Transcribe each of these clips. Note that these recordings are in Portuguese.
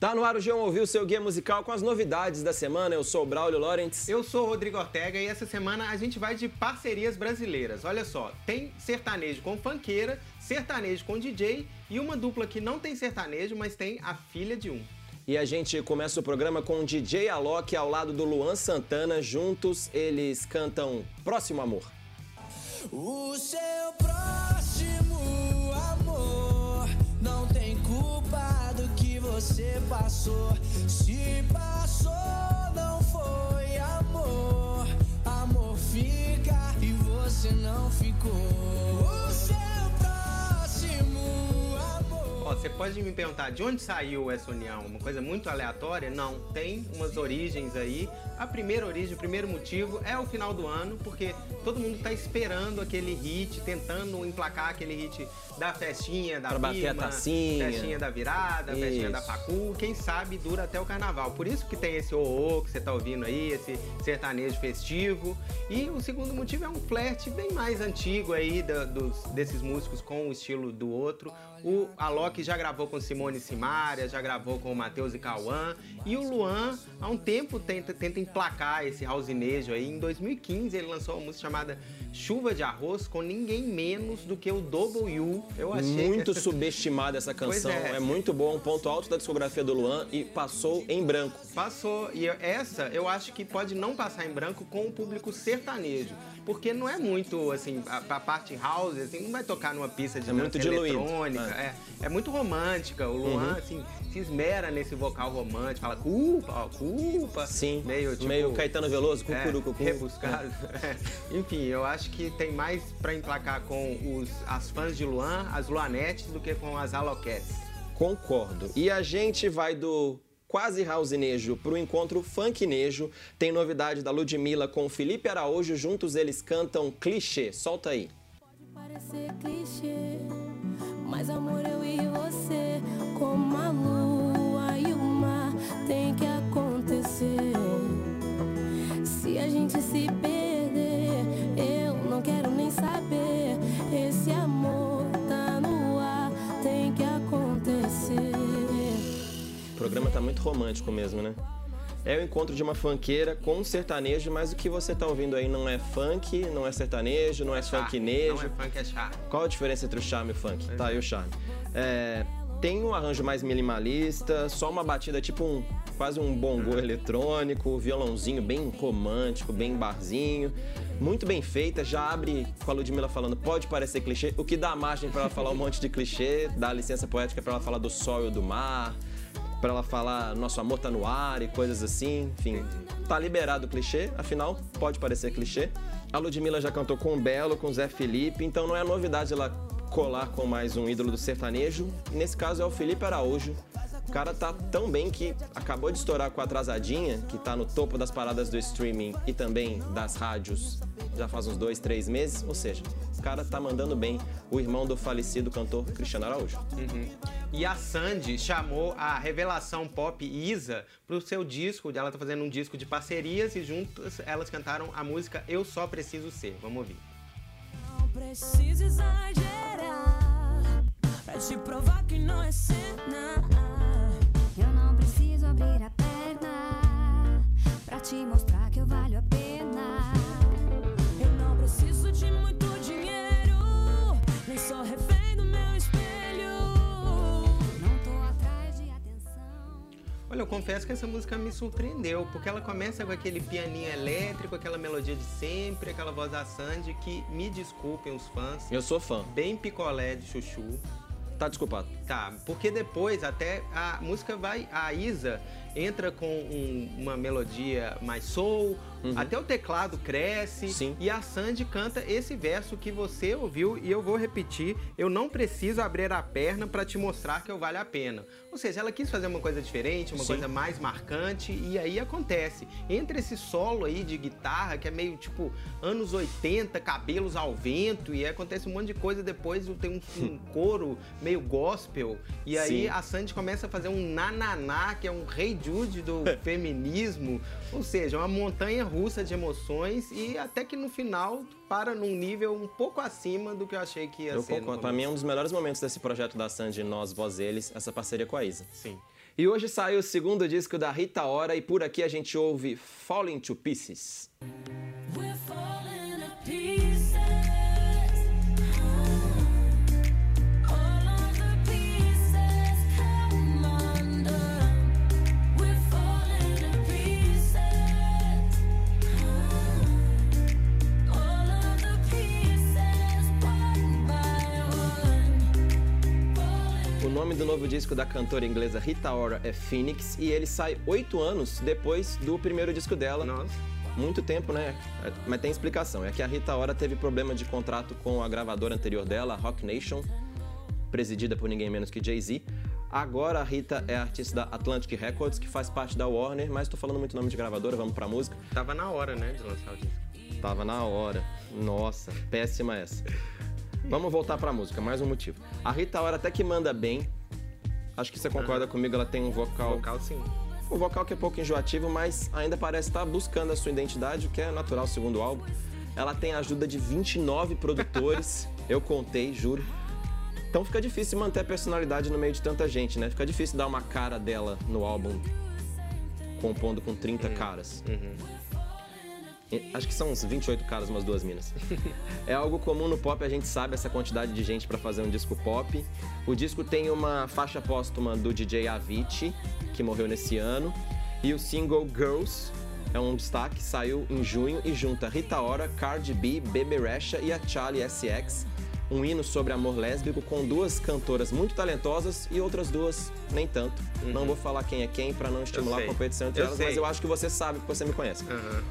Tá no ar o João ouviu seu guia musical com as novidades da semana. Eu sou o Braulio Lawrence. Eu sou o Rodrigo Ortega e essa semana a gente vai de parcerias brasileiras. Olha só, tem sertanejo com funkeira, sertanejo com DJ e uma dupla que não tem sertanejo, mas tem a filha de um. E a gente começa o programa com o DJ Alok ao lado do Luan Santana. Juntos eles cantam Próximo Amor. O seu próximo amor não tem você passou. Se passou, não foi amor. Amor fica e você não ficou. Você pode me perguntar de onde saiu essa união? Uma coisa muito aleatória? Não, tem umas origens aí. A primeira origem, o primeiro motivo é o final do ano, porque todo mundo tá esperando aquele hit, tentando emplacar aquele hit da festinha, da Pra bater firma, a tacinha. festinha da virada, festinha da Isso. facu, quem sabe dura até o carnaval. Por isso que tem esse ô que você tá ouvindo aí, esse sertanejo festivo. E o segundo motivo é um flerte bem mais antigo aí da- dos, desses músicos com o estilo do outro. O Alok já gravou com Simone e Simaria, já gravou com o Matheus e Cauã. E o Luan, há um tempo, tenta, tenta emplacar esse housenejo aí. Em 2015, ele lançou uma música chamada Chuva de Arroz com ninguém menos do que o W. Eu achei Muito subestimada essa canção. É. é. muito boa, um ponto alto da discografia do Luan e passou em branco. Passou. E essa eu acho que pode não passar em branco com o público sertanejo. Porque não é muito, assim, a, a parte house, assim, não vai tocar numa pista de É muito eletrônica. É. é muito romântica. O Uhum. Luan, assim, se esmera nesse vocal romântico. Fala culpa, ó, culpa. Sim, Meio, tipo, meio Caetano Veloso, é, cucuru, cucu. rebuscado. É. Enfim, eu acho que tem mais pra emplacar com os, as fãs de Luan, as Luanettes, do que com as Aloquettes. Concordo. E a gente vai do quase housenejo pro encontro funknejo. Tem novidade da Ludmilla com o Felipe Araújo. Juntos eles cantam Clichê. Solta aí. Pode parecer clichê, mas amor, eu e você, como a lua e o mar, tem que acontecer. Se a gente se perder, eu não quero nem saber. Esse amor tá no ar, tem que acontecer. O programa tá muito romântico mesmo, né? É o encontro de uma funkeira com um sertanejo, mas o que você tá ouvindo aí não é funk, não é sertanejo, não é funknejo. Não é funk, é chá. Qual a diferença entre o charme e o funk? Tá aí o charme. É, tem um arranjo mais minimalista, só uma batida tipo um quase um bongô eletrônico, violãozinho bem romântico, bem barzinho, muito bem feita. Já abre com a Ludmilla falando pode parecer clichê, o que dá margem pra ela falar um monte de clichê, dá licença poética pra ela falar do sol e do mar, pra ela falar nosso amor tá no ar e coisas assim, enfim. Tá liberado o clichê, afinal pode parecer clichê. A Ludmilla já cantou com o Belo, com o Zé Felipe, então não é novidade ela colar com mais um ídolo do sertanejo. Nesse caso é o Felipe Araújo. O cara tá tão bem que acabou de estourar com a Atrasadinha, que tá no topo das paradas do streaming e também das rádios já faz uns dois, três meses. Ou seja, o cara tá mandando bem o irmão do falecido cantor Cristiano Araújo. E a Sandy chamou a revelação pop Isa pro seu disco. Ela tá fazendo um disco de parcerias e juntas elas cantaram a música Eu Só Preciso Ser. Vamos ouvir. Não preciso exagerar pra te provar que não é cena. Confesso que essa música me surpreendeu, porque ela começa com aquele pianinho elétrico, aquela melodia de sempre, aquela voz da Sandy, que me desculpem os fãs, Eu sou fã. bem picolé de chuchu. Tá desculpado. Tá, porque depois até a música vai, a Isa entra com um- uma melodia mais soul, até o teclado cresce Sim. e a Sandy canta esse verso que você ouviu e eu vou repetir, eu não preciso abrir a perna pra te mostrar que eu vale a pena. Ou seja, ela quis fazer uma coisa diferente, uma Sim. coisa mais marcante e aí acontece. Entre esse solo aí de guitarra que é meio tipo anos 80, cabelos ao vento e aí acontece um monte de coisa depois tem um, um coro meio gospel e aí Sim. a Sandy começa a fazer um nananá, que é um rei Jude do feminismo, ou seja, uma montanha russa de emoções e até que no final para num nível um pouco acima do que eu achei que ia Eu ser. no concordo. Pra mim é um dos melhores momentos desse projeto da Sandy, Nós, Voz Eles, essa parceria com a Isa. Sim. E hoje saiu o segundo disco da Rita Ora e por aqui a gente ouve Falling to Pieces. Nome do novo disco da cantora inglesa Rita Ora é Phoenix e ele sai oito anos depois do primeiro disco dela. Nossa. Muito tempo, né? Mas tem explicação. É que a Rita Ora teve problema de contrato com a gravadora anterior dela, a Rock Nation, presidida por ninguém menos que Jay-Z. Agora a Rita é artista da Atlantic Records, que faz parte da Warner, mas tô falando muito nome de gravadora, vamos pra música. Tava na hora, né, de lançar o disco. Tava na hora. Nossa, péssima essa. Vamos voltar pra música, mais um motivo. A Rita Ora até que manda bem. Acho que você concorda comigo, ela tem um vocal, Vocal, sim. um vocal que é pouco enjoativo, mas ainda parece estar buscando a sua identidade, o que é natural segundo álbum. Ela tem a ajuda de 29 produtores, eu contei, juro. Então fica difícil manter a personalidade no meio de tanta gente, né? Fica difícil dar uma cara dela no álbum, compondo com 30 caras. E- Acho que são uns 28 caras, umas duas minas. é algo comum no pop, a gente sabe essa quantidade de gente pra fazer um disco pop. O disco tem uma faixa póstuma do DJ Avicii, que morreu nesse ano. E o single Girls é um destaque, saiu em junho e junta Rita Ora, Cardi B, Bebe Rexha e a Charlie SX. Um hino sobre amor lésbico com duas cantoras muito talentosas e outras duas nem tanto. Não vou falar quem é quem pra não estimular a competição entre Eu elas, sei. mas eu acho que você sabe porque você me conhece. Aham.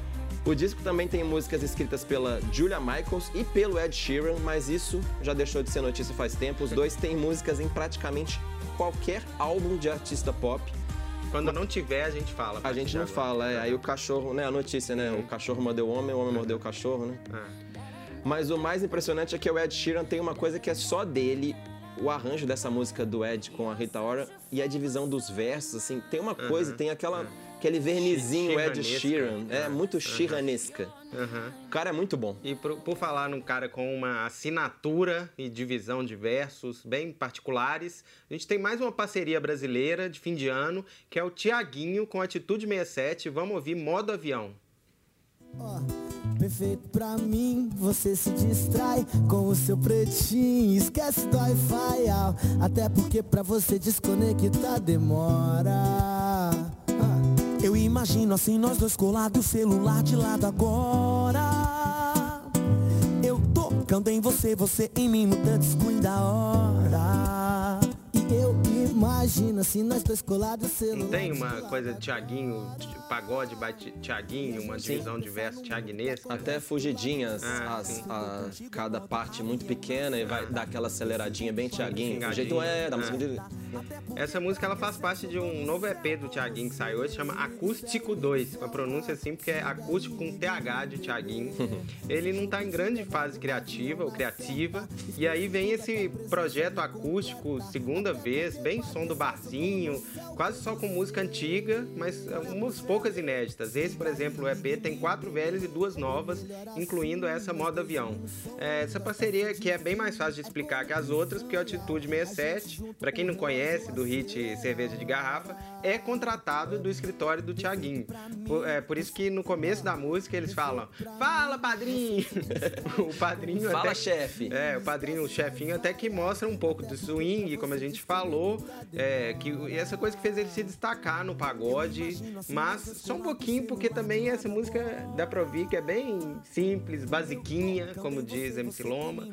O disco também tem músicas escritas pela Julia Michaels e pelo Ed Sheeran, mas isso já deixou de ser notícia faz tempo. Os dois têm músicas em praticamente qualquer álbum de artista pop. Quando não tiver, a gente fala. A gente não agora. fala, é, aí o cachorro, né? A notícia, né? O cachorro mordeu o homem, o homem mordeu o cachorro, né? Ah. Mas o mais impressionante é que o Ed Sheeran tem uma coisa que é só dele. O arranjo dessa música do Ed com a Rita Ora e a divisão dos versos, assim, tem uma coisa, tem aquela, aquele vernizinho Ed Sheeranesca. Sheeran. É Ah, muito Sheeranesca. Aham. O cara é muito bom. E por, por falar num cara com uma assinatura e divisão de versos bem particulares, a gente tem mais uma parceria brasileira de fim de ano, que é o Tiaguinho com Atitude 67. Vamos ouvir Modo Avião. Ó, perfeito pra mim, você se distrai com o seu pretinho, esquece do Wi-Fi, até porque pra você desconectar demora. Eu imagino assim nós dois colados, celular de lado agora. Eu tocando em você, você em mim no touchscreen da hora. E eu imagino assim nós dois colados, celular Não tem de uma coisa Tiaguinho, t- pagode by Ti- Tiaguinho, uma divisão de versos tiaguinesca? Até fugidinhas, Ah, as- sim. a- cada parte muito pequena e vai dar aquela aceleradinha bem Tiaguinho. O jeito é, da Ah. música dele. Essa música ela faz parte de um novo EP do Tiaguinho que saiu hoje, chama Acústico 2. Com a pronúncia assim, porque é acústico com TH de Tiaguinho. Ele não tá em grande fase criativa ou criativa. E aí vem esse projeto acústico, segunda vez, bem som do barzinho, quase só com música antiga, mas umas poucas inéditas. Esse, por exemplo, o EP tem quatro velhas e duas novas, incluindo essa moda avião. É, essa parceria que é bem mais fácil de explicar que as outras, porque o Atitude 67, para quem não conhece do hit Cerveja de Garrafa, é contratado do escritório do Tiaguinho. Por, é, por isso que no começo da música eles falam: Fala, padrinho! o padrinho Fala, até- chefe. é, o padrinho, o chefinho, até que mostra um pouco do swing, como a gente falou, é, que essa coisa que fez ele se destacar no pagode, mas só um pouquinho, porque também essa música dá pra ouvir que é bem simples, basiquinha, como diz MC Loma.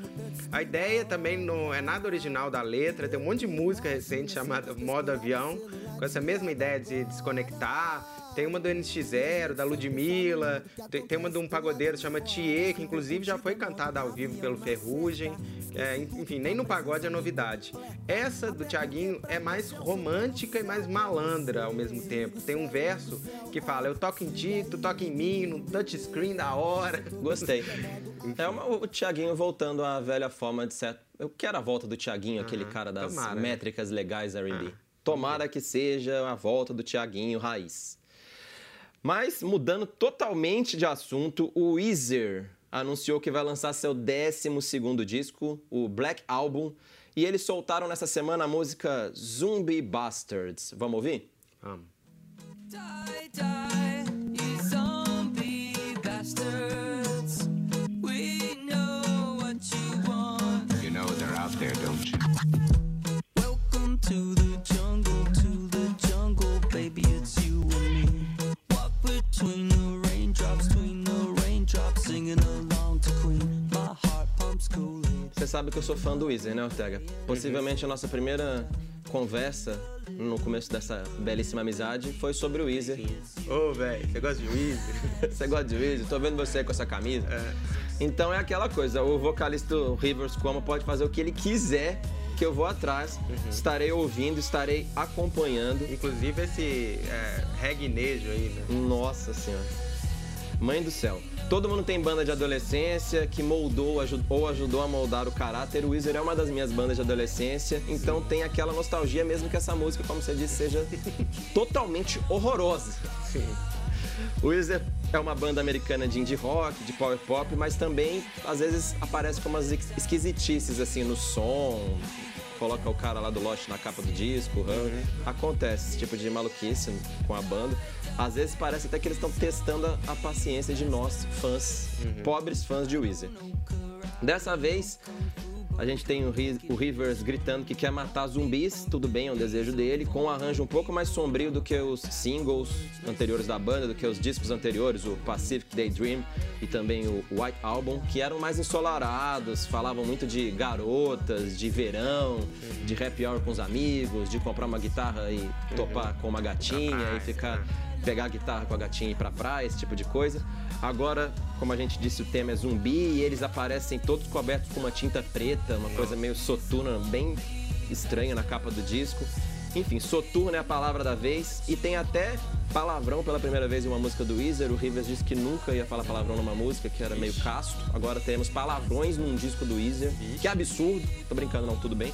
A ideia também não é nada original da letra, tem um monte de música recente chamada Modo Avião, com essa mesma ideia de desconectar. Tem uma do NX0, da Ludmilla, tem, tem uma de um pagodeiro chama Thier, que inclusive já foi cantada ao vivo pelo Ferrugem. É, enfim, nem no pagode é novidade. Essa do Tiaguinho é mais romântica e mais malandra ao mesmo tempo. Tem um verso que fala: Eu toco em ti, tu toca em mim, no touchscreen da hora. Gostei. É uma- o Tiaguinho voltando à velha forma de certo. Eu quero a volta do Tiaguinho, aquele cara das tomara, métricas legais R&B. Ah, Tomara que seja a volta do Tiaguinho raiz. Mas, mudando totalmente de assunto, o Weezer anunciou que vai lançar seu 12º disco, o Black Album, E eles soltaram nessa semana a música Zombie Bastards. Vamos ouvir? Vamos. Die, sabe que eu sou fã do Weezer, né, Ortega? Possivelmente a nossa primeira conversa no começo dessa belíssima amizade foi sobre o Weezer. Ô, velho, você gosta de Weezer? Você gosta de Weezer? Tô vendo você com essa camisa. Então é aquela coisa, o vocalista do Rivers Cuomo pode fazer o que ele quiser, que eu vou atrás, estarei ouvindo, estarei acompanhando. Inclusive esse é, regnejo aí, né? Nossa senhora. Mãe do céu. Todo mundo tem banda de adolescência que moldou ou ajudou a moldar o caráter. O Weezer é uma das minhas bandas de adolescência, então tem aquela nostalgia, mesmo que essa música, como você disse, seja totalmente horrorosa. Sim. O Weezer é uma banda americana de indie rock, de power pop, mas também às vezes aparece com umas esquisitices assim no som. Coloca o cara lá do Lost na capa do disco, uhum. acontece esse tipo de maluquice com a banda. Às vezes parece até que eles estão testando a, a paciência de nós, fãs, pobres fãs de Weezer. Dessa vez, a gente tem o, o Rivers gritando que quer matar zumbis, tudo bem, é um desejo dele, com um arranjo um pouco mais sombrio do que os singles anteriores da banda, do que os discos anteriores, o Pacific Daydream e também o White Album, que eram mais ensolarados, falavam muito de garotas, de verão, de happy hour com os amigos, de comprar uma guitarra e topar com uma gatinha e ficar pegar a guitarra com a gatinha e ir pra praia, esse tipo de coisa. Agora, como a gente disse, o tema é zumbi e eles aparecem todos cobertos com uma tinta preta, uma coisa meio soturna, bem estranha na capa do disco. Enfim, soturno é a palavra da vez e tem até palavrão pela primeira vez em uma música do Weezer. O Rivers disse que nunca ia falar palavrão numa música, que era meio casto. Agora temos palavrões num disco do Weezer. Que absurdo. Tô brincando não, tudo bem.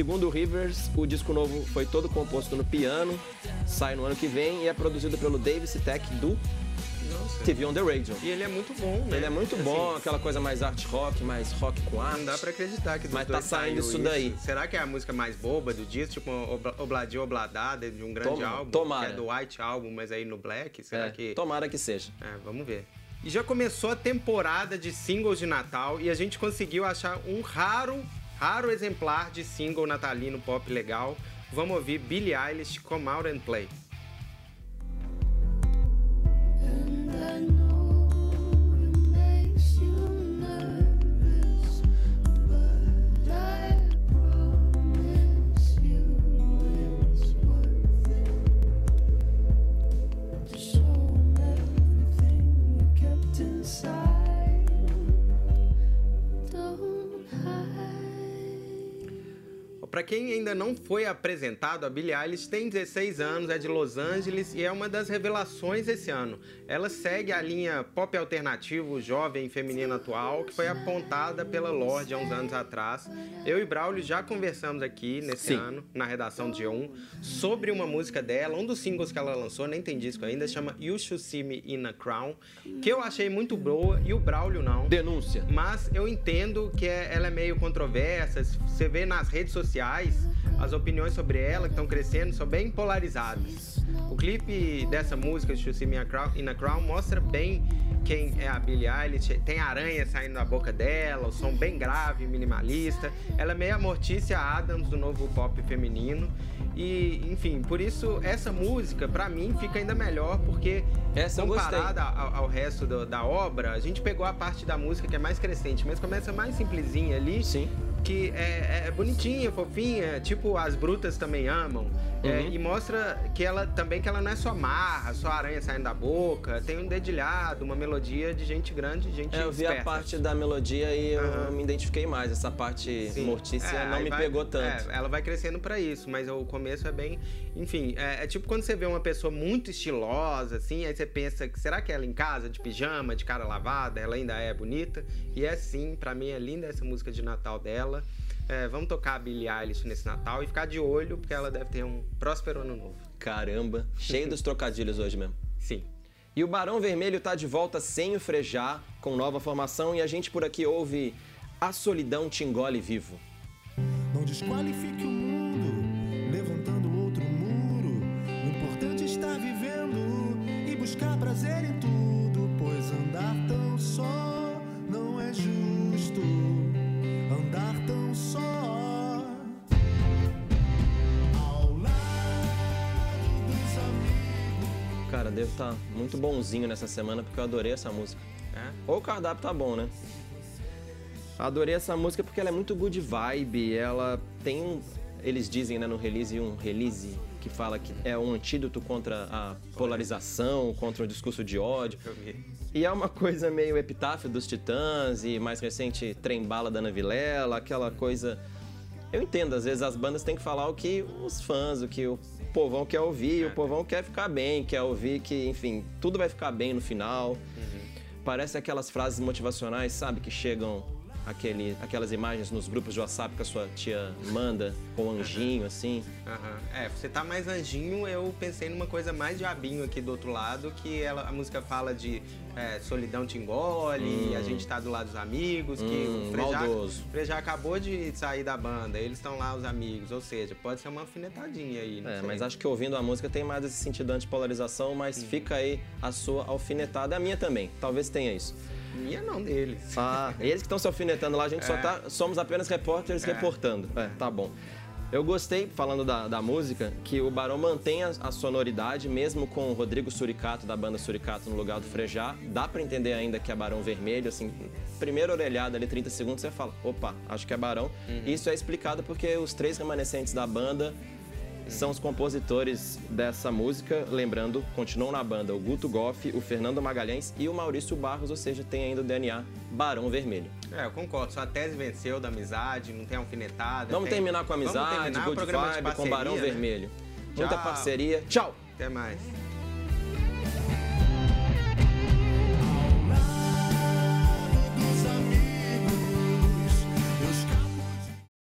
Segundo o Rivers, o disco novo foi todo composto no piano, sai no ano que vem e é produzido pelo Dave Sitek do Nossa. TV on the Radio. E ele é muito bom, né? Ele é muito Assim, bom, aquela coisa mais art rock, mais rock com arte. Não dá pra acreditar que dos Mas tá saindo isso daí. Será que é a música mais boba do disco? Tipo, Obla- Obladio Obladada de um grande Toma- álbum? tomara. Que é do White Album, mas aí no Black? Será É, que... Tomara que seja. É, vamos ver. E já começou a temporada de singles de Natal e a gente conseguiu achar um raro, raro exemplar de single natalino pop legal. Vamos ouvir Billie Eilish Come Out and Play. And quem ainda não foi apresentado, a Billie Eilish tem 16 anos, é de Los Angeles e é uma das revelações esse ano. Ela segue a linha pop alternativo, jovem feminino atual, que foi apontada pela Lorde há uns anos atrás. Eu e Braulio já conversamos aqui nesse Sim. ano, na redação de G1, sobre uma música dela, um dos singles que ela lançou, nem tem disco ainda, chama You Should See Me in a Crown, que eu achei muito boa e o Braulio não. Denúncia. Mas eu entendo que é- ela é meio controversa. Você vê nas redes sociais, as opiniões sobre ela que estão crescendo são bem polarizadas. O clipe dessa música, Should See Me in a Crown, mostra bem quem é a Billie Eilish. Tem aranha saindo da boca dela, o som bem grave, minimalista. Ela é meio a Mortícia Adams do novo pop feminino. E, enfim, por isso essa música, pra mim, fica ainda melhor, porque Essa comparada ao, ao resto do- da obra, a gente pegou a parte da música que é mais crescente, mas começa mais simplesinha ali. Sim. Que é, é bonitinha, fofinha, tipo as brutas também amam. É, Uhum. e mostra que ela também que ela não é só marra, só aranha saindo da boca, tem um dedilhado, uma melodia de gente grande, gente É, eu vi a esperta. parte da melodia e eu Aham. me identifiquei mais. Essa parte Sim. mortícia É, não me vai- pegou tanto. é, ela vai crescendo pra isso, mas o começo é bem. Enfim, é, é tipo quando você vê uma pessoa muito estilosa, assim, aí você pensa que será que ela em casa, de pijama, de cara lavada, ela ainda é bonita? E é sim, pra mim é linda essa música de Natal dela. É, vamos tocar a Billie Eilish nesse Natal e ficar de olho, porque ela deve ter um próspero ano novo. Caramba, cheio dos trocadilhos hoje mesmo. Sim. E o Barão Vermelho tá de volta sem o frejar, com nova formação, e a gente por aqui ouve A Solidão Te Engole Vivo. Não desqualifique o mundo, levantando outro muro. O importante é estar vivendo e buscar prazer em tudo, Cara, devo estar muito bonzinho nessa semana porque eu adorei essa música. É? Ou o cardápio tá bom, né? Adorei essa música porque ela é muito good vibe. Ela tem um. Eles dizem né, no release um release que fala que é um antídoto contra a polarização, contra o discurso de ódio. Eu. E é uma coisa meio epitáfio dos Titãs e mais recente Trem-Bala da Ana Vilela, aquela coisa. Eu entendo, às vezes as bandas têm que falar o que os fãs, o que o povão quer ouvir, o povão quer ficar bem, quer ouvir que, enfim, tudo vai ficar bem no final. Parece aquelas frases motivacionais, sabe, que chegam aquele, aquelas imagens nos grupos de WhatsApp que a sua tia manda com anjinho, assim. Aham. É, você tá mais anjinho, eu pensei numa coisa mais diabinho aqui do outro lado, que ela, a música fala de é, solidão te engole, a gente tá do lado dos amigos, que Hum, o Frejá, Frejá acabou de sair da banda, eles estão lá os amigos, ou seja, pode ser uma alfinetadinha aí, É, sei. mas acho que ouvindo a música tem mais esse sentido antipolarização, mas fica aí a sua alfinetada. A minha também, talvez tenha isso. Minha não deles. Ah, eles que estão se alfinetando lá, a gente só tá. Somos apenas repórteres reportando. É, tá bom. Eu gostei, falando da, da música, que o Barão mantém a, a sonoridade, mesmo com o Rodrigo Suricato, da banda Suricato, no lugar do Frejá. Dá pra entender ainda que é Barão Vermelho, assim, primeira orelhada ali, 30 segundos, você fala, opa, acho que é Barão. Isso é explicado porque os três remanescentes da banda são os compositores dessa música. Lembrando, continuam na banda o Guto Goff, o Fernando Magalhães e o Maurício Barros, ou seja, tem ainda o DNA Barão Vermelho. É, eu concordo, sua tese venceu da amizade, não tem alfinetada. Vamos tem- terminar com Vamos amizade, terminar o good vibe, com Barão parceria, né? Vermelho. Muita parceria. Tchau! Até mais.